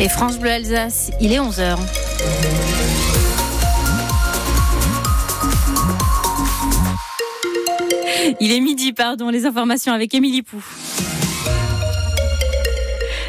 Et France Bleu Alsace, il est 11h. Il est midi, pardon, les informations avec Émilie Pou.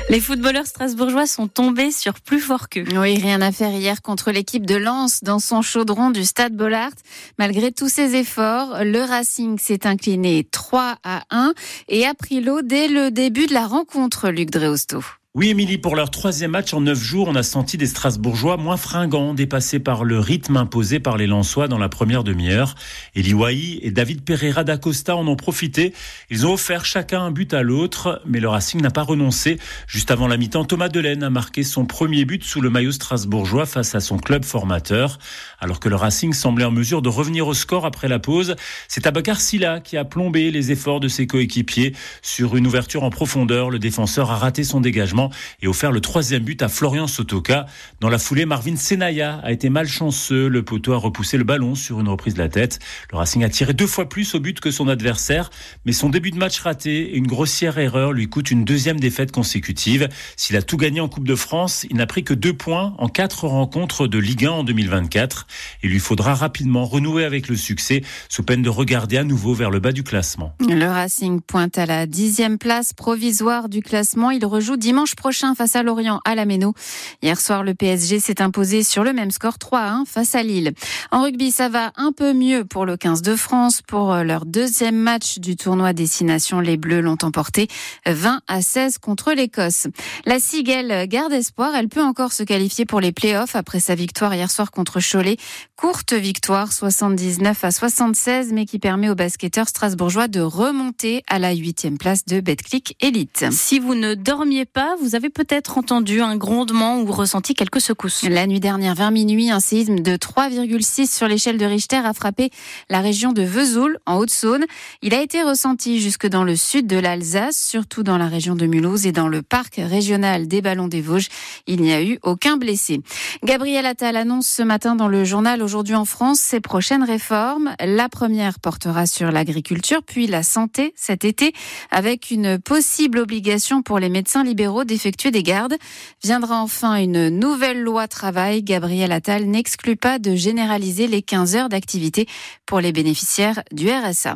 Les footballeurs strasbourgeois sont tombés sur plus fort qu'eux. Oui, rien à faire hier contre l'équipe de Lens dans son chaudron du Stade Bollard. Malgré tous ses efforts, le Racing s'est incliné 3 à 1 et a pris l'eau dès le début de la rencontre, Luc Dreosto. Oui, Émilie, pour leur troisième match en neuf jours, on a senti des Strasbourgeois moins fringants, dépassés par le rythme imposé par les Lensois dans la première demi-heure. Eli Wahi et David Pereira d'Acosta en ont profité. Ils ont offert chacun un but à l'autre, mais le Racing n'a pas renoncé. Juste avant la mi-temps, Thomas Delaine a marqué son premier but sous le maillot strasbourgeois face à son club formateur. Alors que le Racing semblait en mesure de revenir au score après la pause, c'est Abakar Silla qui a plombé les efforts de ses coéquipiers. Sur une ouverture en profondeur, le défenseur a raté son dégagement et offert le troisième but à Florian Sotoka. Dans la foulée, Marvin Senaya a été malchanceux. Le poteau a repoussé le ballon sur une reprise de la tête. Le Racing a tiré deux fois plus au but que son adversaire, mais son début de match raté et une grossière erreur lui coûte une deuxième défaite consécutive. S'il a tout gagné en Coupe de France, il n'a pris que deux points en quatre rencontres de Ligue 1 en 2024. Il lui faudra rapidement renouer avec le succès, sous peine de regarder à nouveau vers le bas du classement. Le Racing pointe à la dixième place provisoire du classement. Il rejoue dimanche prochain face à Lorient à la Méno. Hier soir, le PSG s'est imposé sur le même score 3 1 face à Lille. En rugby, ça va un peu mieux pour le 15 de France. Pour leur deuxième match du tournoi Destination, les Bleus l'ont emporté 20 à 16 contre l'Écosse. La Cigale garde espoir. Elle peut encore se qualifier pour les playoffs après sa victoire hier soir contre Cholet. Courte victoire, 79 à 76, mais qui permet aux basketteurs strasbourgeois de remonter à la huitième place de Betclic Elite. Si vous ne dormiez pas, vous avez peut-être entendu un grondement ou ressenti quelques secousses. La nuit dernière, vers minuit, un séisme de 3,6 sur l'échelle de Richter a frappé la région de Vesoul, en Haute-Saône. Il a été ressenti jusque dans le sud de l'Alsace, surtout dans la région de Mulhouse et dans le parc régional des Ballons des Vosges. Il n'y a eu aucun blessé. Gabriel Attal annonce ce matin dans le journal aujourd'hui en France ses prochaines réformes. La première portera sur l'agriculture, puis la santé cet été, avec une possible obligation pour les médecins libéraux d'effectuer des gardes. Viendra enfin une nouvelle loi travail. Gabriel Attal n'exclut pas de généraliser les 15 heures d'activité pour les bénéficiaires du RSA.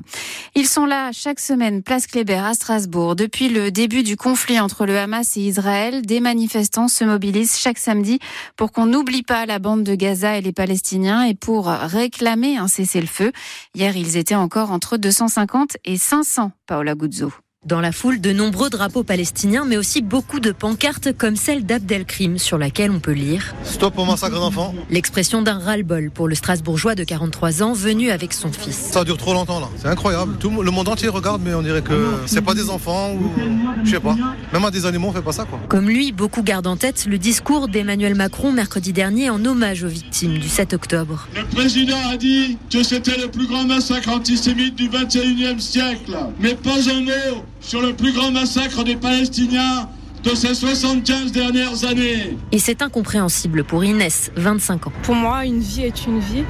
Ils sont là chaque semaine, place Kléber à Strasbourg. Depuis le début du conflit entre le Hamas et Israël, des manifestants se mobilisent chaque samedi pour qu'on n'oublie pas la bande de Gaza et les Palestiniens et pour réclamer un cessez-le-feu. Hier, ils étaient encore entre 250 et 500, Paola Guzzo. Dans la foule, de nombreux drapeaux palestiniens, mais aussi beaucoup de pancartes comme celle d'Abdelkrim, sur laquelle on peut lire Stop au massacre d'enfants. L'expression d'un ras-le-bol pour le Strasbourgeois de 43 ans venu avec son fils. Ça dure trop longtemps là, c'est incroyable. Tout le monde entier regarde, mais on dirait que c'est pas des enfants ou je sais pas. Même à des animaux, on fait pas ça quoi. Comme lui, beaucoup gardent en tête le discours d'Emmanuel Macron mercredi dernier en hommage aux victimes du 7 octobre. Le président a dit que c'était le plus grand massacre antisémite du 21e siècle, mais pas un mot sur le plus grand massacre des Palestiniens de ces 75 dernières années. Et c'est incompréhensible pour Inès, 25 ans. Pour moi, une vie est une vie.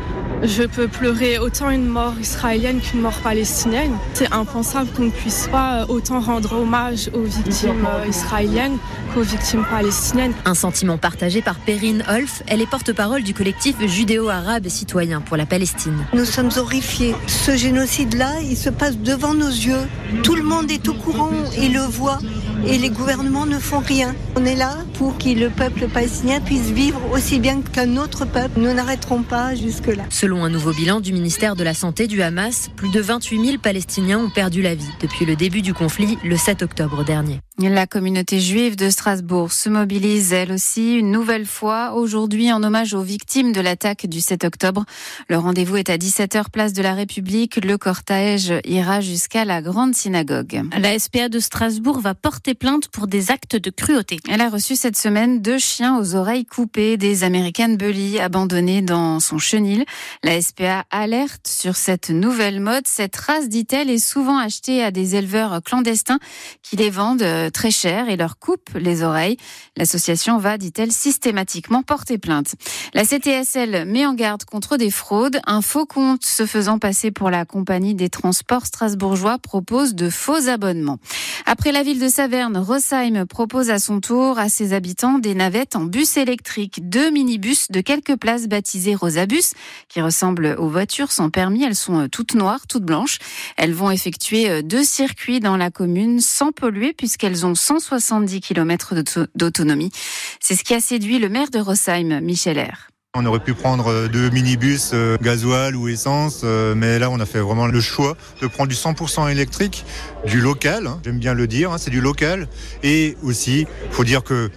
Je peux pleurer autant une mort israélienne qu'une mort palestinienne. C'est impensable qu'on ne puisse pas autant rendre hommage aux victimes israéliennes qu'aux victimes palestiniennes. Un sentiment partagé par Perrine Holf. Elle est porte-parole du collectif judéo-arabe citoyen pour la Palestine. Nous sommes horrifiés. Ce génocide-là, il se passe devant nos yeux. Tout le monde est au courant et le voit. Et les gouvernements ne font rien. On est là pour que le peuple palestinien puisse vivre aussi bien qu'un autre peuple. Nous n'arrêterons pas jusque-là. Selon un nouveau bilan du ministère de la Santé du Hamas, plus de 28 000 Palestiniens ont perdu la vie depuis le début du conflit le 7 octobre dernier. La communauté juive de Strasbourg se mobilise elle aussi une nouvelle fois aujourd'hui en hommage aux victimes de l'attaque du 7 octobre. Le rendez-vous est à 17h place de la République. Le cortège ira jusqu'à la grande synagogue. La SPA de Strasbourg va porter plainte pour des actes de cruauté. Elle a reçu cette semaine deux chiens aux oreilles coupées, des American Bully abandonnés dans son chenil. La SPA alerte sur cette nouvelle mode. Cette race, dit-elle, est souvent achetée à des éleveurs clandestins qui les vendent euh, très cher et leur coupe les oreilles. L'association va, dit-elle, systématiquement porter plainte. La CTSL met en garde contre des fraudes. Un faux compte se faisant passer pour la compagnie des transports strasbourgeois propose de faux abonnements. Après la ville de Saverne, Rossheim propose à son tour à ses habitants des navettes en bus électrique. Deux minibus de quelques places baptisées Rosabus, qui ressemblent aux voitures sans permis. Elles sont toutes noires, toutes blanches. Elles vont effectuer deux circuits dans la commune sans polluer puisqu'elles ont 170 km d'autonomie. C'est ce qui a séduit le maire de Rossheim, Michel R. On aurait pu prendre deux minibus euh, gasoil ou essence, euh, mais là on a fait vraiment le choix de prendre du 100% électrique, du local, hein, j'aime bien le dire, hein, c'est du local, et aussi, faut dire que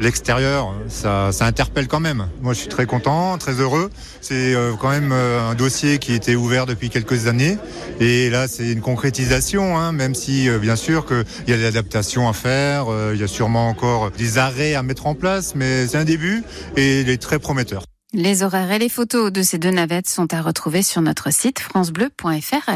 l'extérieur, ça, ça, interpelle quand même. Moi, je suis très content, très heureux. C'est euh, quand même un dossier qui était ouvert depuis quelques années. Et là, c'est une concrétisation, hein, même si, bien sûr, qu'il y a des adaptations à faire. il y a sûrement encore des arrêts à mettre en place, mais c'est un début et il est très prometteur. Les horaires et les photos de ces deux navettes sont à retrouver sur notre site francebleu.fr.